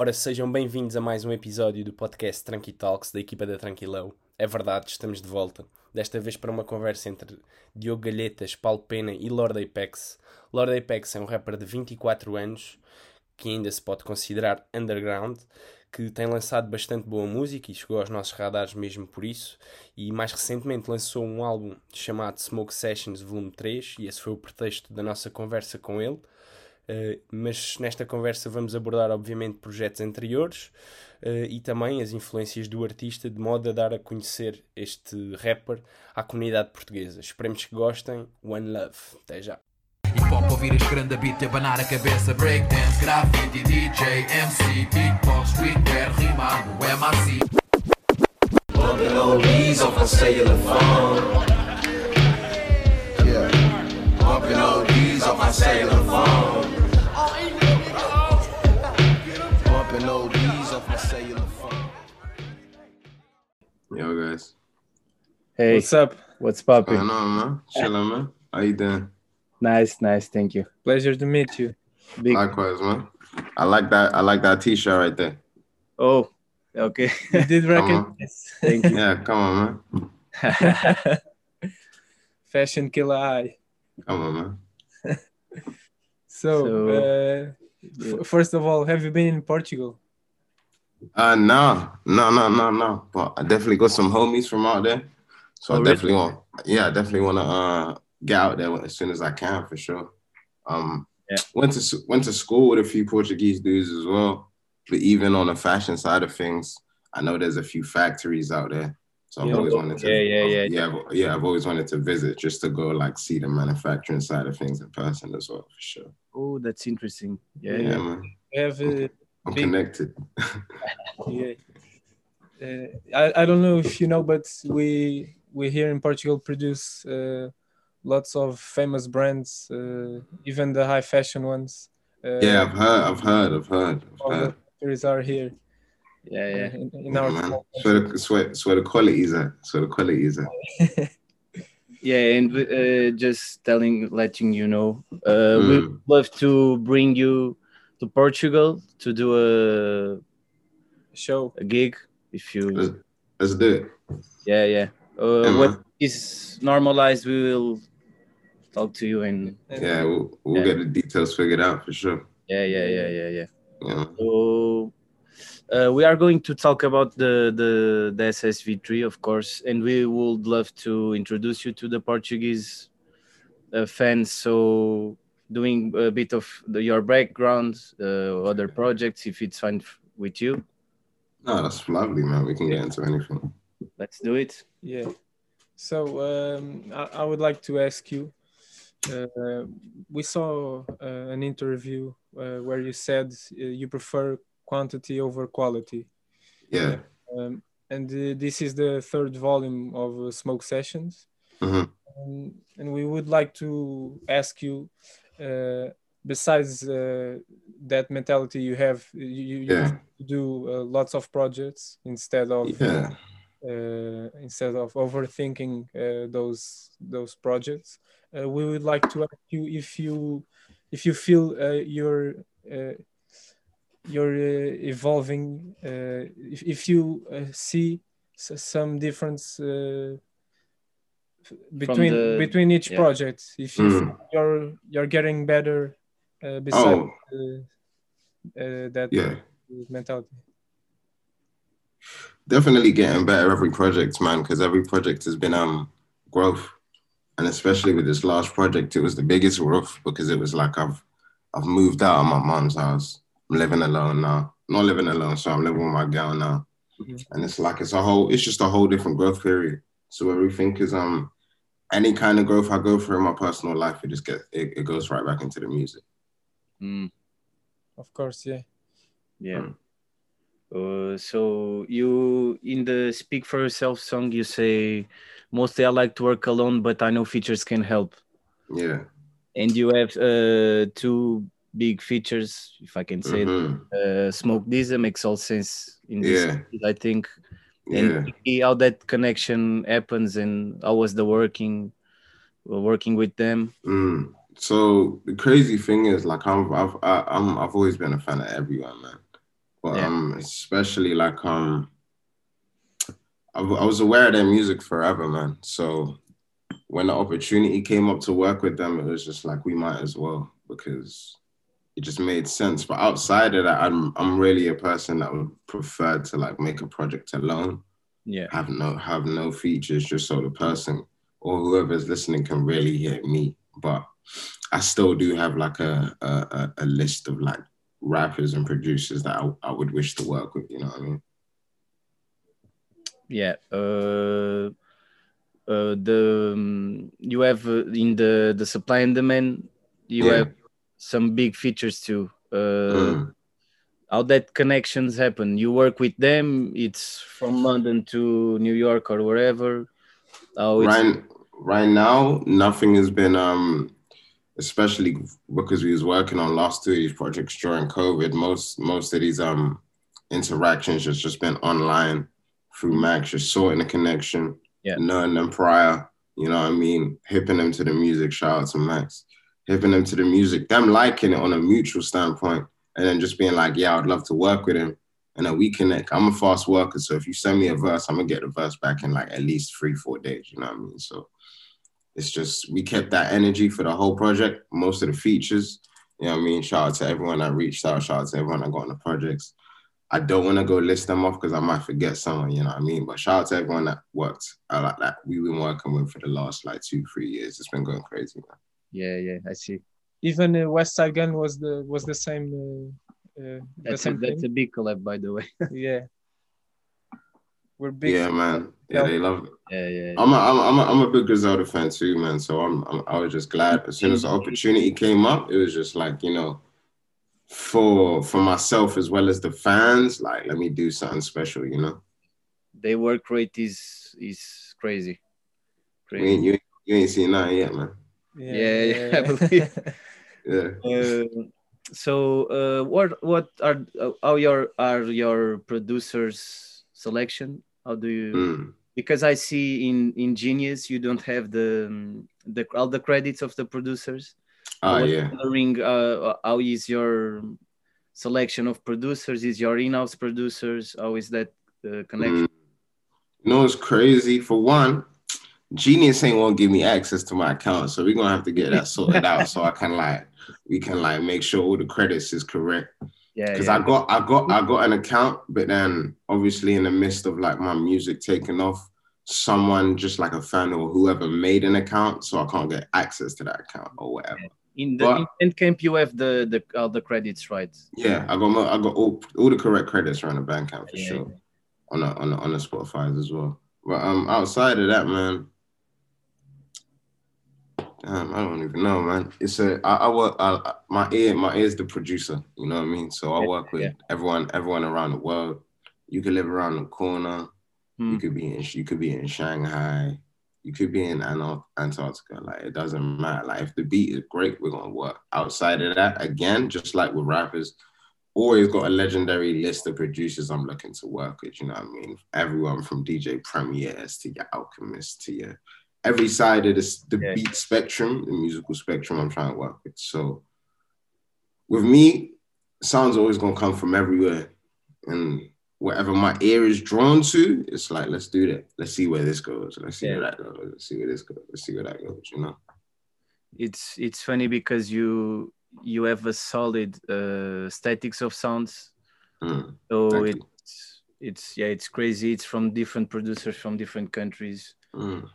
Ora, sejam bem-vindos a mais um episódio do podcast Tranqui Talks da equipa da Tranquilão. É verdade, estamos de volta. Desta vez para uma conversa entre Diogo Galhetas, Paulo Pena e Lord Apex. Lord Apex é um rapper de 24 anos que ainda se pode considerar underground, que tem lançado bastante boa música e chegou aos nossos radares mesmo por isso. E mais recentemente lançou um álbum chamado Smoke Sessions Volume 3, e esse foi o pretexto da nossa conversa com ele. Uh, mas nesta conversa vamos abordar, obviamente, projetos anteriores uh, e também as influências do artista, de modo a dar a conhecer este rapper à comunidade portuguesa. Esperemos que gostem. One Love. Até já. Hip hop, ouvir este grande beat, abanar a cabeça Breakdance, graffiti, DJ, MC Beatbox, streetwear, rimado, MRC Bumping oldies off a cellular phone Yeah Bumping off my cellular phone Bumping oldies off my cellular phone Yo guys Hey What's up? What's poppin'? What's going on man? Chillin' man How you doing? Nice, nice. Thank you. Pleasure to meet you. Big. Likewise, man. I like that. I like that T-shirt right there. Oh, okay. You did recognize. Thank you. Yeah, come on, man. Fashion killer eye. Come on, man. so, so uh, yeah. first of all, have you been in Portugal? Uh, no, no, no, no, no. But I definitely got some homies from out there, so oh, I definitely really? want. Yeah, I definitely want to. Uh, get out there as soon as I can for sure. Um, yeah. went to went to school with a few Portuguese dudes as well, but even on the fashion side of things, I know there's a few factories out there. So I've yeah, always wanted to, yeah, yeah, yeah, yeah, yeah, yeah. I've always wanted to visit just to go like see the manufacturing side of things in person as well, for sure. Oh, that's interesting. Yeah, yeah, man. have a I'm big... connected. yeah, uh, I I don't know if you know, but we we here in Portugal produce. Uh, lots of famous brands, uh, even the high fashion ones. Uh, yeah, I've heard, I've heard, I've heard. I've heard. factories are here. Yeah, yeah. In, in our man. It's where, the, it's, where, it's the quality is at. It's where the quality is at. yeah, and uh, just telling, letting you know, uh, mm. we'd love to bring you to Portugal to do a show, a gig. If you let's, let's do it. Yeah, yeah. Uh, yeah what is normalized, we will talk to you and yeah, we'll, we'll yeah. get the details figured out for sure. Yeah, yeah, yeah, yeah, yeah. yeah. So uh, we are going to talk about the, the the SSV3, of course, and we would love to introduce you to the Portuguese uh, fans. So doing a bit of the, your background, uh, other projects, if it's fine with you. No, that's lovely, man. We can get into anything. Let's do it. Yeah. So um, I, I, would like to ask you uh, we saw uh, an interview uh, where you said you prefer quantity over quality. Yeah. Um, and this is the third volume of Smoke Sessions. Mm-hmm. Um, and we would like to ask you besides uh, that mentality you have you, you yeah. do uh, lots of projects instead of yeah. uh, instead of overthinking those those projects uh, we would like to ask you if you if you feel uh, you're uh, you're evolving if, if you see some difference between the, between each yeah. project if you mm. you're you're getting better uh, besides oh. uh, uh, that yeah. mentality definitely getting better every project man because every project has been um growth and especially with this last project, it was the biggest growth because it was like I've I've moved out of my mom's house. I'm living alone now. not living alone, so I'm living with my girl now. Mm-hmm. And it's like it's a whole, it's just a whole different growth period. So everything is um any kind of growth I go through in my personal life, it just gets it, it goes right back into the music. Mm. Of course, yeah. Yeah. Mm. Uh, so you in the speak for yourself song you say mostly I like to work alone, but I know features can help. Yeah. And you have uh, two big features, if I can say mm-hmm. Uh, Smoke DZA makes all sense in this, yeah. I think. And yeah. how that connection happens and how was the working working with them. Mm. So the crazy thing is, like, I'm, I've, I, am i have always been a fan of everyone, man. But Yeah. um, especially like um, I, I was aware of their music forever, man. So when the opportunity came up to work with them, it was just like we might as well because it just made sense. But outside of that, I'm I'm really a person that would prefer to like make a project alone, Yeah. have no have no features, just so the person or whoever's listening can really hear me. But I still do have like a a, a- list of like rappers and producers that I, I would wish to work with. You know what I mean? Yeah. Uh, uh, the um, you have uh, in the the supply and demand you Yeah. have some big features too. Uh, Mm. How that connections happen? You work with them. It's from London to New York or wherever. It's, right right now nothing has been um especially because we was working on last two of these projects during covid most most of these um interactions has just been online through max just sorting the connection Yeah. knowing them prior you know what i mean hipping them to the music shout out to max hipping them to the music them liking it on a mutual standpoint and then just being like yeah i'd love to work with him and then we connect. I'm a fast worker, so if you send me a verse, I'm gonna get the verse back in like at least three, four days. You know what I mean? So it's just we kept that energy for the whole project. Most of the features, you know what I mean. Shout out to everyone that reached out. Shout out to everyone that got on the projects. I don't want to go list them off because I might forget someone. You know what I mean? But shout out to everyone that worked. I like that we've been working with for the last like two, three years. It's been going crazy. Man. Yeah, yeah. I see. Even uh, Westside Gunn was the was the same. Uh, uh, the That's a, same that's a big collab, by the way. Yeah. We're big. Yeah, man. Yeah, they love it. yeah, yeah. I'm a, I'm a, I'm a, I'm a big Griselda fan too, man. So I'm, I'm I was just glad as soon as the opportunity came up, it was just like you know, for for myself as well as the fans, like let me do something special, you know. Their work rate is is crazy. You Crazy. ain't, you, ain't- you ain't seen nothing yet, man. Yeah, yeah, I believe. Yeah. Uh, so uh, what what are uh, how your are your producers selection how do you Mm. because i see in in genius you don't have the um, the all the credits of the producers Oh I was yeah. wondering uh, how is your selection of producers is your in-house producers how is that uh, connection Mm. You know what's crazy? For one, Genius ain't won't give me access to my account, so we're gonna have to get that sorted out so I can like we can like make sure all the credits is correct. yeah, because yeah. I got I got I got an account, but then obviously in the midst of like my music taking off, someone just like a fan or whoever made an account, so I can't get access to that account or whatever. in the but- in camp you have the the all the credits right Yeah, I got my, I got all, all the correct credits around the Bandcamp for Yeah, sure, on the on the on the Spotify as well. But um, outside of that, man, damn, I don't even know, man. It's a I, I work I, my ear my ear's the producer, you know what I mean. So I work with yeah. everyone everyone around the world. You could live around the corner. Hmm. You could be in you could be in Shanghai. You could be in Antarctica. Like it doesn't matter. Like if the beat is great, we're gonna work. Outside of that, again, just like with rappers, always got a legendary list of producers I'm looking to work with. You know what I mean? Everyone from DJ Premiers to your Alchemist to your every side of this the Yeah. beat spectrum, the musical spectrum I'm trying to work with. So with me, sound's always gonna come from everywhere. And whatever my ear is drawn to, it's like, let's do that. Let's see where this goes. Let's see where that goes. Let's see where this goes. Let's see where that goes, you know? it's it's funny because you you have a solid uh statics of sounds Mm, so it's it's yeah it's crazy it's from different producers from different countries Mm.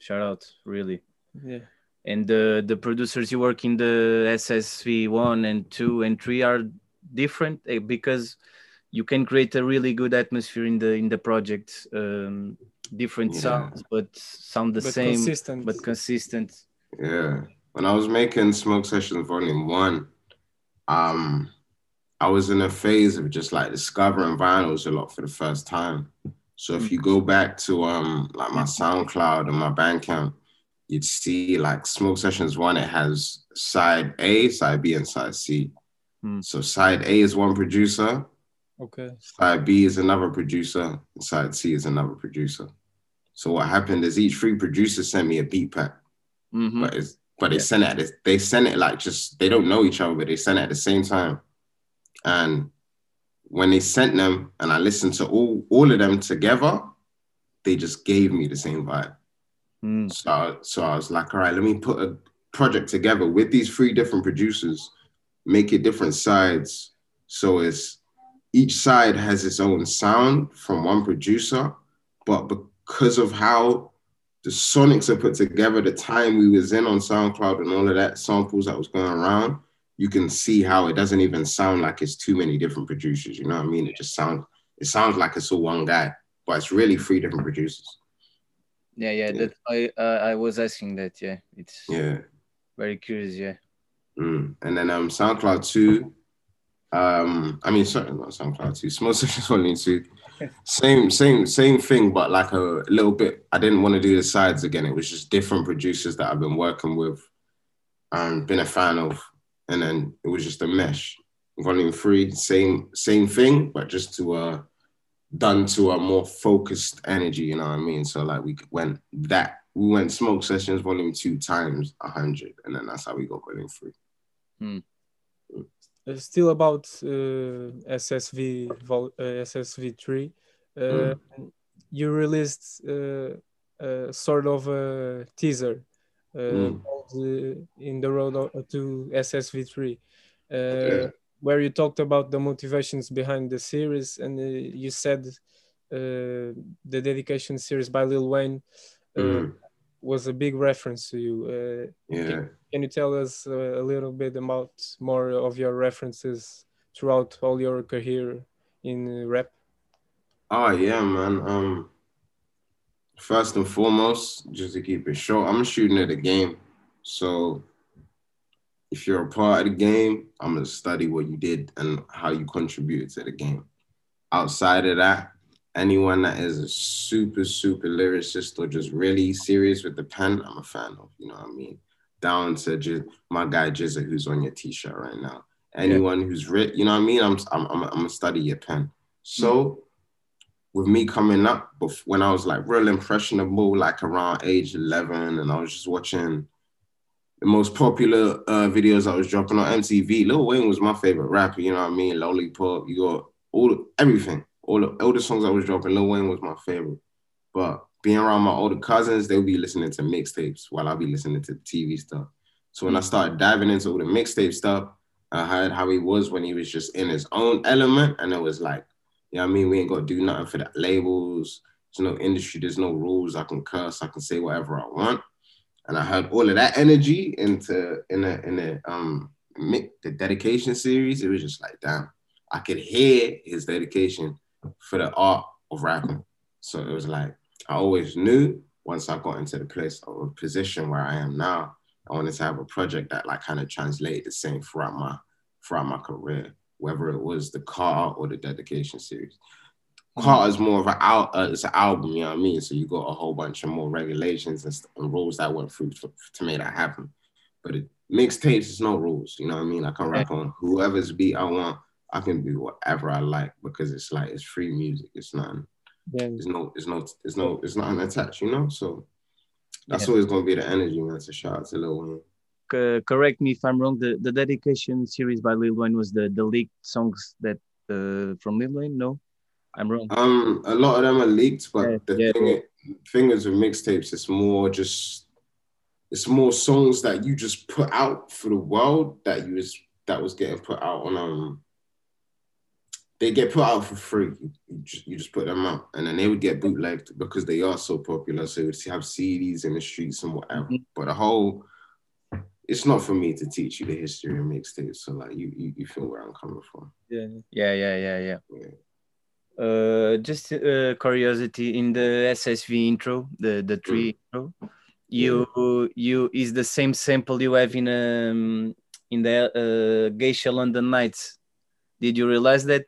Shout out really Yeah. and the the producers you work in the ssv 1 and 2 and 3 are different eh, because you can create a really good atmosphere in the in the project um different Yeah. sounds but sound the but same consistent. but consistent Yeah. When I was making Smoke Sessions Volume One, um, I was in a phase of just like discovering vinyls a lot for the first time. So if you go back to um like my SoundCloud and my Bandcamp, you'd see like Smoke Sessions One, it has side A, side B, and side C. Hmm. So side A is one producer, okay. side B is another producer, and side C is another producer. So what happened is each three producers sent me a beat pack Mhm. but it's but they Yeah. send it they send it like just they don't know each other, but they sent it at the same time. And when they sent them and I listened to all all of them together, they just gave me the same vibe. Mm. So, so I was like, all right, let me put a project together with these three different producers, make it different sides. So it's each side has its own sound from one producer, but because of how the sonics are put together, the time we was in on SoundCloud and all of that samples that was going around, you can see how it doesn't even sound like it's too many different producers. You know what I mean? It just sounds it sounds like it's all one guy, but it's really three different producers. Yeah, yeah. That I uh, I was asking that. Yeah, it's Yeah. very curious. Yeah. Mm. And then um SoundCloud two, um, I mean sorry, not SoundCloud two, Smoke Sessions Volume two. Same, same, same thing, but like a little bit. I didn't want to do the sides again. It was just different producers that I've been working with and been a fan of. And then it was just a mesh. Volume three, same, same thing, but just to uh done to a more focused energy, you know what I mean? So like we went that we went smoke sessions volume two times a hundred, and then that's how we got volume three. Uh, still about uh, SSV vol- uh, SSV three. Uh, You released uh, a sort of a teaser Mm. uh, in the road to SSV three, uh, Yeah. where you talked about the motivations behind the series, and uh, you said uh, the dedication series by Lil Wayne uh, Mm. was a big reference to you. Uh, Yeah. can you tell us uh, a little bit about more of your references throughout all your career in uh, rap? Oh yeah, man. Um, first and foremost, just to keep it short, I'm shooting at the game. So if you're a part of the game, I'm gonna study what you did and how you contributed to the game. Outside of that, anyone that is a super, super lyricist or just really serious with the pen, I'm a fan of. You know what I mean? Down to just my guy GZA, who's on your t-shirt right now. Anyone who's writ, you know what I mean? I'm I'm I'm, I'm gonna study your pen. So with me coming up, when I was like real impressionable, like around age 11, and I was just watching the most popular uh, videos I was dropping on MTV. Lil Wayne was my favorite rapper, you know what I mean? Lollipop, you got all everything, all the, all the songs I was dropping. Lil Wayne was my favorite. But being around my older cousins, they'll be listening to mixtapes while I'll be listening to TV stuff. So when I started diving into all the mixtape stuff, I heard how he was when he was just in his own element, and it was like, you know what I mean? We ain't got to do nothing for the labels. There's no industry. There's no rules. I can curse. I can say whatever I want. And I heard all of that energy into in the in the um the dedication series. It was just like, damn, I could hear his dedication for the art of rapping. So it was like I always knew once I got into the place or position where I am now, I wanted to have a project that like kind of translated the same throughout my throughout my career whether it was the car or the dedication series. Car is more of an out, uh, it's an album, you know what I mean? So you got a whole bunch of more regulations and, st- and rules that went through to, to make that happen. But it, mixtapes is no rules, you know what I mean? I can rap on whoever's beat I want. I can do whatever I like because it's like it's free music. It's nothing. Yeah. There's no, it's no, it's no, it's nothing attached, you know. So that's Yeah. always gonna be the energy, man. To shout out to Lil Wayne. C- correct me if I'm wrong. The the dedication series by Lil Wayne was the the leaked songs that uh, from Lil Wayne. No, I'm wrong. Um, a lot of them are leaked, but Yeah, the yeah, thing, thing is with mixtapes, it's more just it's more songs that you just put out for the world that you was that was getting put out on um they get put out for free. You, you just you just put them out, and then they would get bootlegged because they are so popular. So you'd have CDs in the streets and whatever. Mhm. But the whole it's not for me to teach you the history of mixtapes. So like you you, you feel where I'm coming from. Yeah. Yeah, yeah, yeah, yeah. Yeah. Uh, just uh, curiosity in the SSV intro, the the tree intro, you you is the same sample you have in um in the uh, Geisha London Nights. Did you realize that?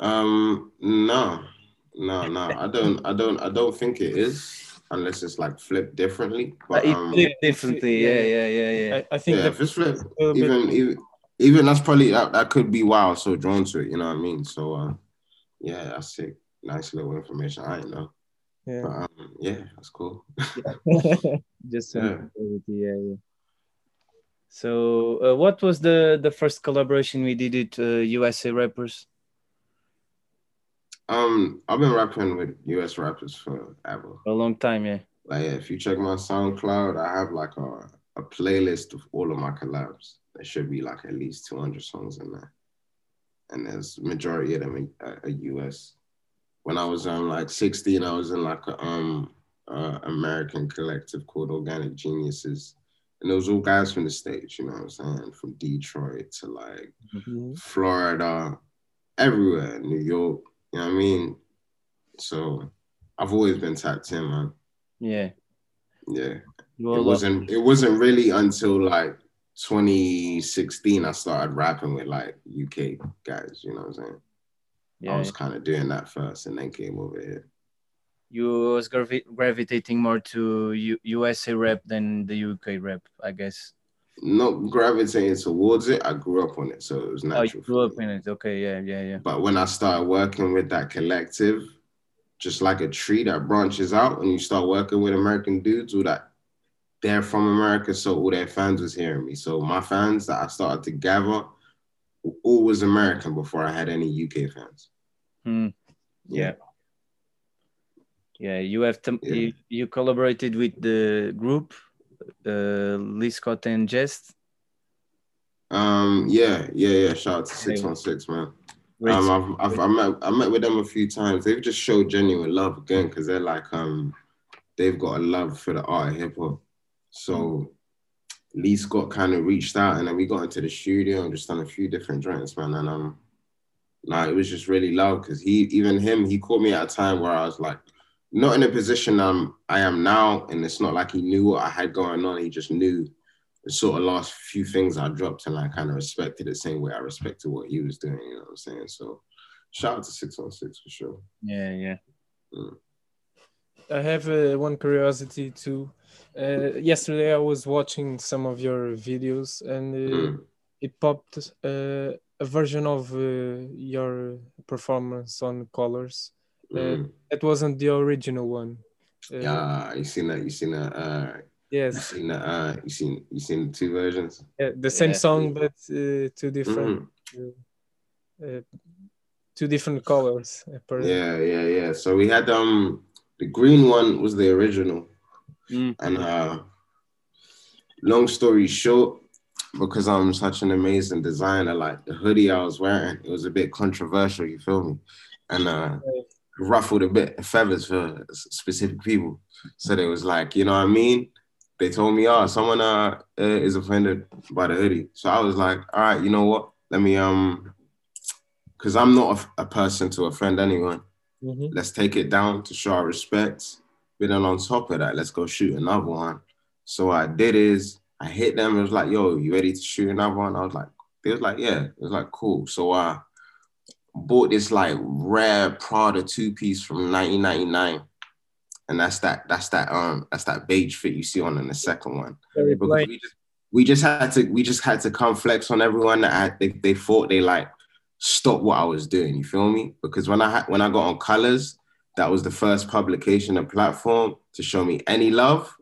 Um, no, no, no. I don't, I don't, I don't think it is unless it's like flipped differently. But um, did differently. Yeah, yeah, yeah, yeah. I, I think yeah, if it's flipped, a little bit- even, even, even that's probably that, that could be why I was so drawn to it. You know what I mean? So, uh, yeah, that's sick. Nice little information. I didn't know. yeah. But, um, yeah, that's cool. just some Yeah. curiosity, yeah, yeah. So, uh, what was the the first collaboration we did with uh, USA rappers? Um, I've been rapping with US rappers forever. A long time, yeah. Like, yeah, if you check my SoundCloud, I have like a, a playlist of all of my collabs. There should be like at least 200 songs in there. And there's majority of them are, US. When I was um like 16, I was in like a um uh, American collective called Organic Geniuses. And it was all guys from the States, you know what I'm saying? From Detroit to like Mhm. Florida, everywhere, New York, you know what I mean? So I've always been tapped in, man. Yeah. Yeah. It wasn't it wasn't really until like 2016 I started rapping with like UK guys, you know what I'm saying? yeah. I was kind of doing that first and then came over here. you was gravi- gravitating more to U- USA rap than the UK rap, I guess. Not gravitating towards it, I grew up on it, so it was Oh, natural. you grew up in it. Okay, yeah, yeah, yeah. But when I started working with that collective, just like a tree that branches out and you start working with American dudes who that they're from America, so all their fans was hearing me. So my fans that I started to gather were always American before I had any UK fans. Hmm. Yeah. Yeah, you have to, Yeah. you, you collaborated with the group, uh, Lee Scott and Jest. Um, yeah, yeah, yeah. Shout out to six one six, man. Um, I've, I've I met I met with them a few times. They've just showed genuine love again because they're like um, they've got a love for the art of hip hop. So Lee Scott kind of reached out, and then we got into the studio and just done a few different joints, man. And um, like it was just really love because he even him he caught me at a time where I was like not in a position I'm I am now, and it's not like he knew what I had going on. He just knew the sort of last few things I dropped, and I kind of respected the same way I respected what he was doing. You know what I'm saying? So shout out to six on six for sure. yeah, yeah. I have uh, one curiosity too. Uh, yesterday I was watching some of your videos and uh, Mm. it popped uh, a version of uh, your performance on Colors. Uh, Mm. That wasn't the original one. Uh, Yeah, you seen that? You seen that? Uh, you Yes, seen that? Uh, you seen you seen the two versions? uh, the same Yeah. song but uh, two different, Mm. uh, two different colors. apparently. Yeah, yeah, yeah. So we had um the green one was the original, Mm. and uh, long story short, because I'm such an amazing designer, like the hoodie I was wearing, it was a bit controversial. You feel me? And uh, ruffled a bit of feathers for specific people. So they was like, you know what I mean? They told me, oh, someone uh, uh is offended by the hoodie. So I was like, all right, you know what? Let me um, because I'm not a, a person to offend anyone. Mhm. Let's take it down to show our respect. But then on top of that, let's go shoot another one. So what I did is I hit them. It was like, yo, you ready to shoot another one? I was like, they was like, yeah. It was like, cool. So I bought this like rare Prada two piece from 1999. And that's that, that's that, um, that's that beige fit you see on in the second one Very because we just, we just had to we just had to come flex on everyone that I, they, they thought they like stopped what I was doing. You feel me? Because when I had when I got on Colors, that was the first publication and platform to show me any love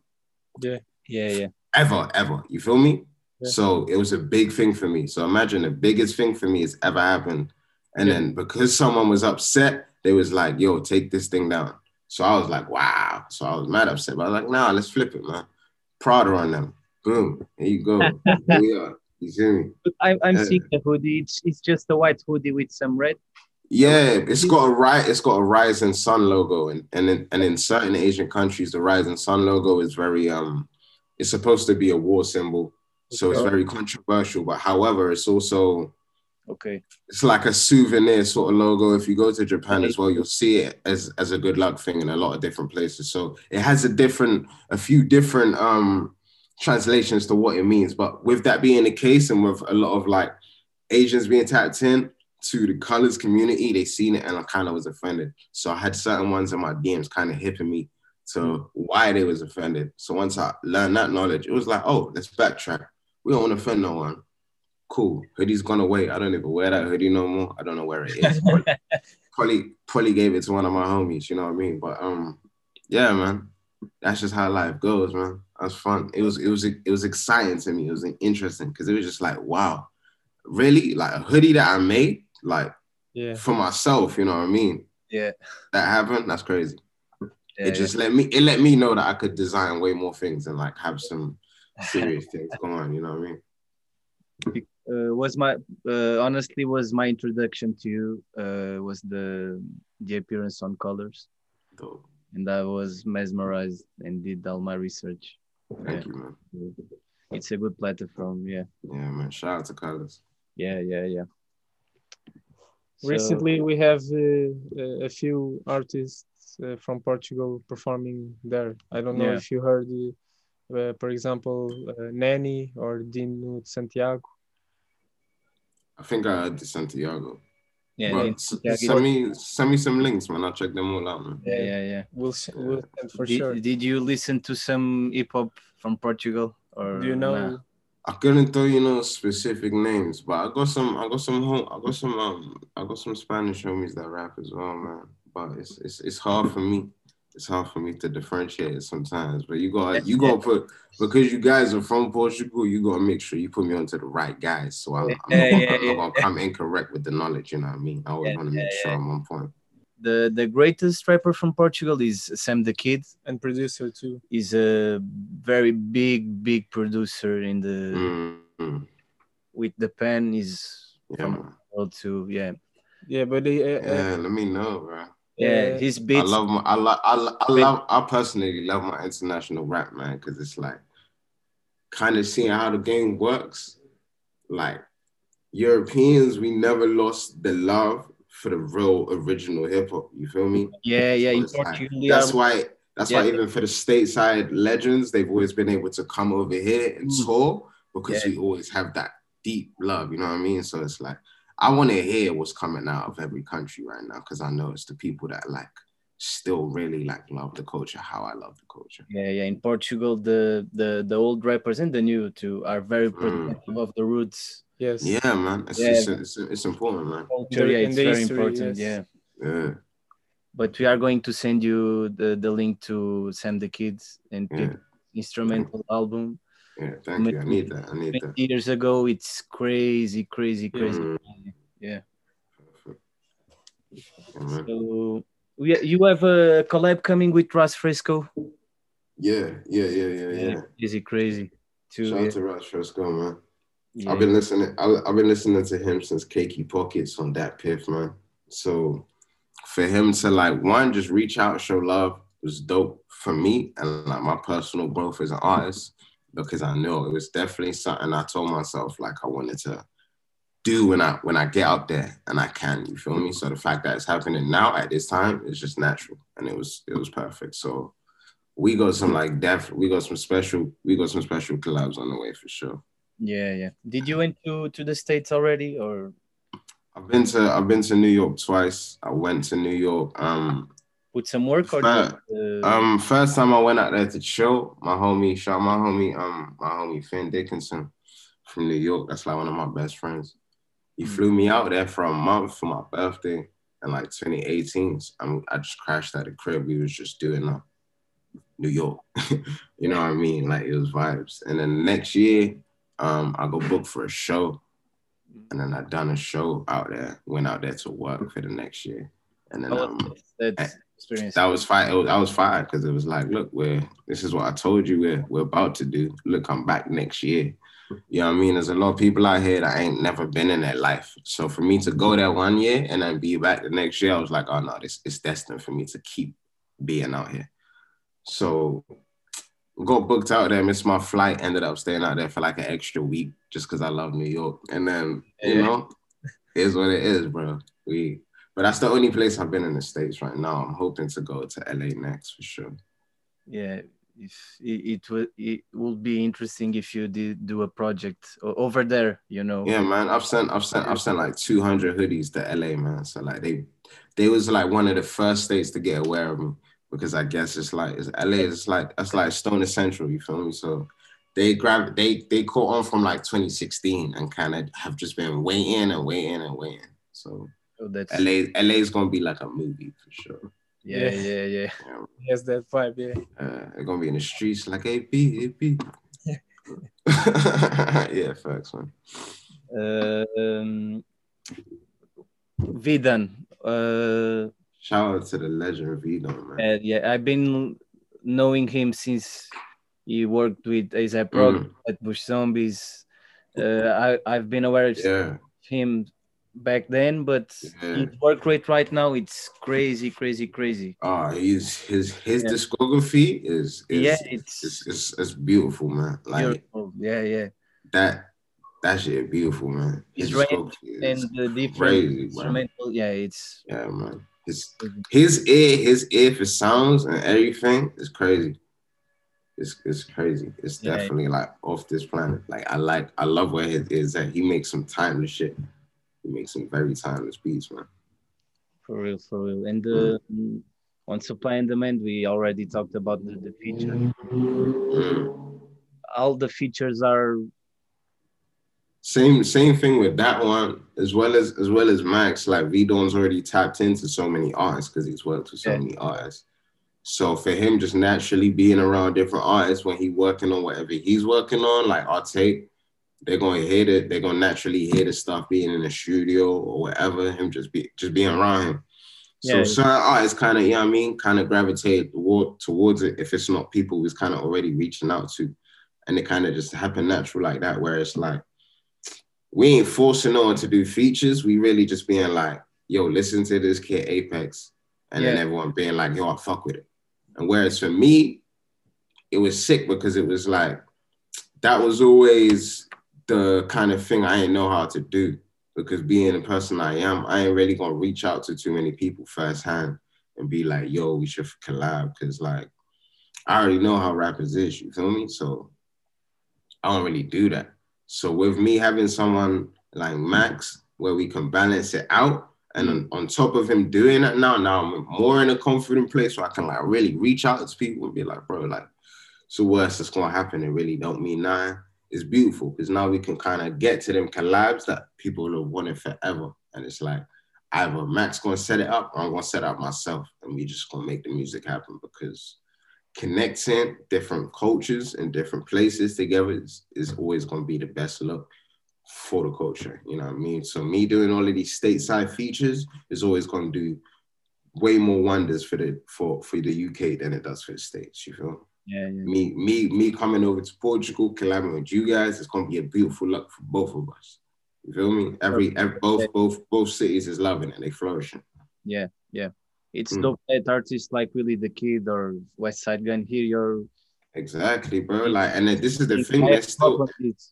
Yeah, Yeah, yeah. ever, ever. You feel me? Yeah. So it was a big thing for me. So imagine the biggest thing for me has ever happened. And Yeah. then because someone was upset, they was like, yo, take this thing down. So I was like, wow. So I was mad upset. But I was like, nah, let's flip it, man. Prada on them. Boom. Here you go. We are. You see me? I, I'm Uh, seeing the hoodie. It's, it's just a white hoodie with some red. Yeah, it's got a right. It's got a rising sun logo, and and in, and in certain Asian countries, the rising sun logo is very um, it's supposed to be a war symbol, so it's very controversial. But however, it's also Okay. it's like a souvenir sort of logo. If you go to Japan as well, you'll see it as as a good luck thing in a lot of different places. So it has a different, a few different um translations to what it means. But with that being the case, and with a lot of like Asians being tapped in to the colors community, they seen it and I kind of was offended. So I had certain ones in my DMs kind of hipping me to why they was offended. So once I learned that knowledge, it was like, oh, let's backtrack. We don't want to offend no one. Cool. Hoodie's gone away. I don't even wear that hoodie no more. I don't know where it is. Probably, probably, probably gave it to one of my homies. You know what I mean? But um, yeah, man. That's just how life goes, man. That's fun. It was, it was, it was exciting to me. It was interesting because it was just like, wow, really, like a hoodie that I made, like Yeah. for myself. You know what I mean? Yeah. that happened, that's crazy. Yeah, it just let me it let me know that I could design way more things and like have some serious things going on. You know what I mean? Uh, was my uh, honestly was my introduction to you uh, was the the appearance on colors Dope. and I was mesmerized and did all my research. Thank Yeah. you, man. It's a good platform. Yeah, Yeah, man. Shout out to Colors. yeah, yeah, yeah. So- Recently, we have uh, a few artists uh, from Portugal performing there. I don't know Yeah. if you heard, uh, uh, for example, uh, Nenny or Dino Santiago. I think I had the Santiago. yeah, But Santiago. send me send me some links, man. I'll check them all out, man. yeah, yeah, yeah. We'll, s- we'll for did, sure. did you listen to some hip hop from Portugal or Do you know? nah? I couldn't tell you no specific names, but I got some. I got some. home- I got some. Um, I got some Spanish homies that rap as well, man. But it's it's it's hard for me. It's hard for me to differentiate it sometimes. But you got you got to put because you guys are from Portugal. You got to make sure you put me onto the right guys. So I'm, I'm, Yeah, not, gonna, yeah, I'm not yeah. gonna come incorrect with the knowledge. You know what I mean? I always Yeah, want to make yeah, sure I'm on point. The the greatest rapper from Portugal is Sam the Kid. And producer too. He's a very big, big producer in the Mm, mm. with the pen. Is Yeah, from man. world to yeah, Yeah, but they, uh, uh, Yeah, let me know, bro. Yeah. His I love my, I love, I, lo- I love, I personally love my international rap, man, because it's like kind of seeing how the game works. Like Europeans, we never lost the love for the real original hip hop. You feel me? yeah, yeah. So In like- Portugal, that's why. That's why even for the stateside legends, they've always been able to come over here and Mm. tour because Yeah. we always have that deep love. You know what I mean? So it's like I want to hear what's coming out of every country right now because I know it's the people that like still really like love the culture how I love the culture. Yeah, yeah. In Portugal, the the the old rappers and the new too are very Mm. protective of the roots yes. Yeah, man. It's Yeah. It's, it's, it's important, man. culture. Yeah, and it's very history, important. yes. Yeah. Yeah, But we are going to send you the, the link to Sam the Kids and yeah, Pip instrumental album. Yeah. Thank you. I need that. I need 20 that. years ago, it's crazy, crazy, crazy. Mm. Yeah. Yeah. So you have a collab coming with Ras Fresco. yeah, yeah, yeah, yeah, yeah. Crazy, crazy. Too. Shout yeah. out to Rush Fresco, man. Yeah. I've been listening. I, I've been listening to him since Cakey Pockets on that piff, man. So for him to like one, just reach out, show love was dope for me and like my personal growth as an artist because I know it was definitely something I told myself like I wanted to do when I when I get out there and I can. You feel me? So the fact that it's happening now at this time is just natural and it was it was perfect. So we got some like def we got some special we got some special collabs on the way for sure. Yeah, yeah. Did you went to to the states already, or I've been to I've been to New York twice. I went to New York. Um, put some work, or just, uh, um, first time I went out there to chill, my homie, shout my homie, um, my homie Finn Dickinson from New York. That's like one of my best friends. He Mm. flew me out there for a month for my birthday in like 2018. I'm, I just crashed at the crib. We was just doing uh, New York. you know what I mean? Like it was vibes. And then next year, um, I go book for a show. And then I done a show out there, went out there to work for the next year. And then how um, was that, that experience? that was fine. Oh, was, I was fine because it was like, look, we're this is what I told you we're we're about to do. Look, I'm back next year. You know what I mean? There's a lot of people out here that ain't never been in that life. So for me to go there one year and then be back the next year, I was like, oh no, this it's destined for me to keep being out here. So got booked out there, missed my flight, ended up staying out there for like an extra week just because I love New York. And then, you Yeah. know, is what it is, bro. We but that's the only place I've been in the States right now. I'm hoping to go to LA next for sure. yeah it, it would it would be interesting if you did do a project over there you know Yeah, man. I've sent I've sent I've sent like 200 hoodies to LA, man. So like they they was like one of the first states to get aware of me because I guess it's like it's LA is like that's like Stoner Central, you feel me? So they grab they they caught on from like 2016 and kind of have just been waiting and waiting and waiting. So that's LA LA is gonna be like a movie for sure. yeah yeah yeah Yeah, Yes, that vibe. Yeah. uh, they're gonna be in the streets like AP AP. yeah, facts, man. um, V Don uh, Shout out to the legend V Don, man. Uh, yeah, I've been knowing him since he worked with ASAP Rock Mm. at Bush Zombies. Uh, I I've been aware of Yeah, him back then, but Yeah. his work rate right now it's crazy, crazy, crazy. ah, he's his his Yeah. discography is, is yeah, it's, it's it's it's beautiful, man. Like beautiful. Yeah, yeah, that that shit beautiful, man. His range and the different crazy, instrumental. Yeah, it's Yeah, man. His his ear, his ear for sounds and everything is crazy. It's it's crazy. It's Yeah. definitely like off this planet. Like I like I love where his is at. He makes some timeless shit. He makes some very timeless beats, man. for real, for real. And the on supply and demand, we already talked about the, the features. Mm. All the features are Same same thing with that one, as well as as well as Max. Like V Don's already tapped into so many artists because he's worked with so Yeah. many artists. So for him, just naturally being around different artists when he working on whatever he's working on, like our tape, they're gonna hate it. They're gonna naturally hate the stuff being in the studio or whatever. Him just be just being around him. So Yeah. certain artists kind of, you know what I mean, kind of gravitate toward, towards it if it's not people who's kind of already reaching out to. And it kind of just happened natural like that, where it's like, we ain't forcing no one to do features. We really just being like, yo, listen to this kid Apex. And then everyone being like, yo, I fuck with it. And whereas for me, it was sick because it was like, that was always the kind of thing I didn't know how to do. Because being the person I am, I ain't really gonna reach out to too many people firsthand and be like, yo, we should collab. Cause like, I already know how rappers is, you feel me? So I don't really do that. So with me having someone like Max, where we can balance it out, and on, on top of him doing that now, now I'm more in a confident place where I can like really reach out to people and be like, bro, like, so worst that's gonna happen. It really don't mean nothing. It's beautiful because now we can kind of get to them collabs that people have wanted forever. And it's like either Max gonna set it up or I'm gonna set it up myself, and we just gonna make the music happen because connecting different cultures and different places together is, is always to be the best look for the culture. You know what I mean? So me doing all of these stateside features is always to do way more wonders for the for for the UK than it does for the states. You feel? Yeah, yeah. Me me me coming over to Portugal, collaborating with you guys, it's going to be a beautiful look for both of us. You feel me? Every, every both both both cities is loving it. They flourishing. yeah, yeah. It's Mm. dope that artists like Willie the Kid or Westside Gunn hear your Exactly, bro. Like, and then this is the thing. There's still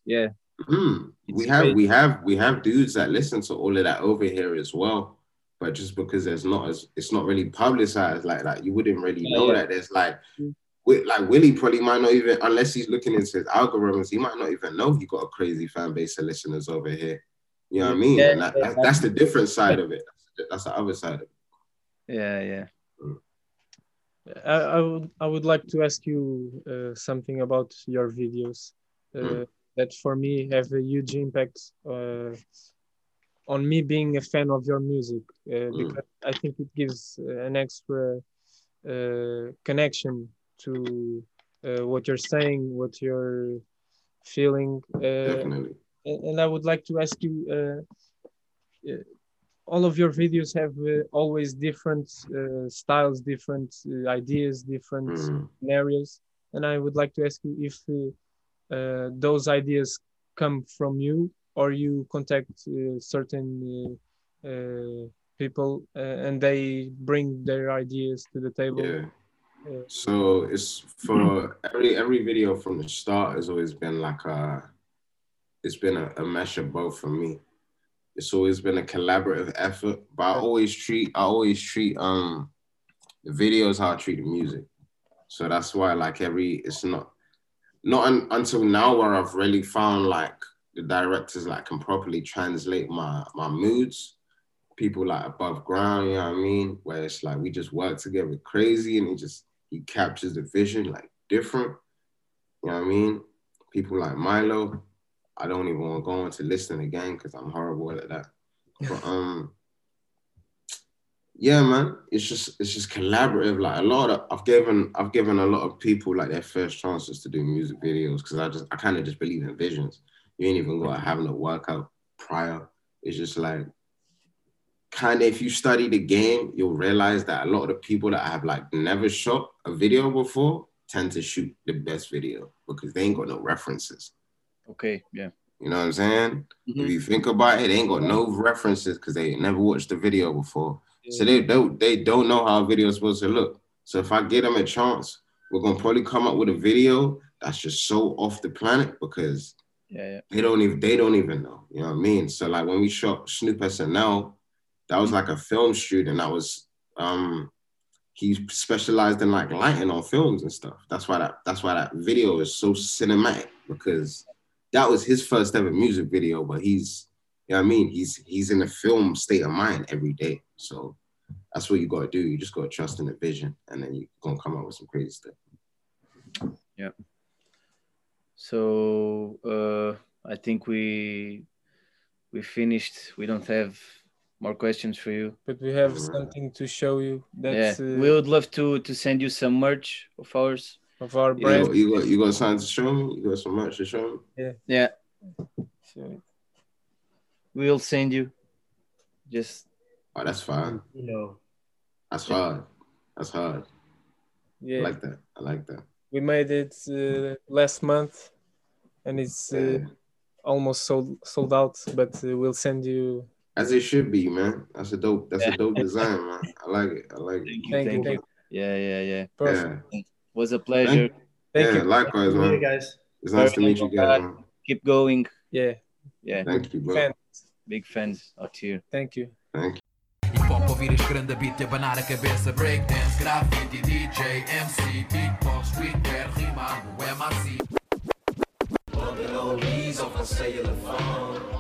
yeah, Mm, we have crazy. we have we have dudes that listen to all of that over here as well. But just because there's not as it's not really publicized like that, you wouldn't really know yeah. that. There's like Mm. Wi- like Willie probably might not even unless he's looking into his algorithms, he might not even know he got a crazy fan base of listeners over here. You know what I mean? Yeah, and that, that- that's the different side of it. That's the, other side of it. yeah, yeah. I, I would I would like to ask you uh, something about your videos uh, Mm. that for me have a huge impact uh, on me being a fan of your music uh, because I think it gives uh, an extra uh, connection to uh, what you're saying, what you're feeling, uh, Definitely. and I would like to ask you. Uh, uh, all of your videos have uh, always different uh, styles, different uh, ideas, different Mm. scenarios, and I would like to ask you if those ideas come from you or you contact uh, certain uh, uh, people uh, and they bring their ideas to the table. Yeah. So it's for every every video from the start has always been like a it's been a, a mesh of both for me. It's always been a collaborative effort, but I always treat I always treat um the videos how I treat the music. So that's why like every it's not not un, until now where I've really found like the directors like can properly translate my my moods. People like above ground, you know what I mean? Where it's like we just work together crazy and he just he captures the vision like different. You know what I mean? People like Milo, I don't even want to go into listening again because I'm horrible at that. But um yeah, man, it's just it's just collaborative. Like a lot of I've given I've given a lot of people like their first chances to do music videos because I just I kind of just believe in visions. You ain't even gotta have no workout prior. It's just like kind of if you study the game, you'll realize that a lot of the people that have like never shot a video before tend to shoot the best video because they ain't got no references. Okay, yeah. You know what I'm saying? Mhm. If you think about it, they ain't got no references because they never watched the video before. So they don't they don't know how a video is supposed to look. So if I give them a chance, we're gonna probably come up with a video that's just so off the planet because Yeah, yeah. they don't even they don't even know. You know what I mean? So like when we shot Snoop SNL, that was like a film student that was um he specialized in like lighting on films and stuff. That's why that that's why that video is so cinematic because that was his first ever music video, but he's you know what I mean? He's he's in a film state of mind every day. So that's what you gotta do. You just gotta trust in the vision and then you're gonna come up with some crazy stuff. Yeah. So uh, I think we we finished. We don't have more questions for you. But we have something to show you yeah, that's uh, we would love to to send you some merch of ours. of our You brand. got, you got you got something to show me? You got some merch to show me? Yeah, So, we'll send you. Just Oh, that's fine. You know, That's hard. That's hard. yeah, I like that. I like that. we made it uh, last month, and it's uh, Yeah. almost sold sold out. But uh, we'll send you. As it should be, man. That's a dope. That's a dope design, man. I like it. I like it. thank you, Thank you, thank you. thank Yeah, yeah, yeah. Perfect. Yeah. Was a pleasure. Thank yeah. you. Likewise, hey man. guys. It's nice to meet you guys, man. Keep going. Yeah, Yeah, Thank you, bro. fan. big fans out here. Thank you. Thank you. Hip hop ouvir este grande beat e abanar a cabeça Breakdance, graffiti, DJ, MC Beatbox, streetwear, rimado, MAC Bumping oldies off a cellular phone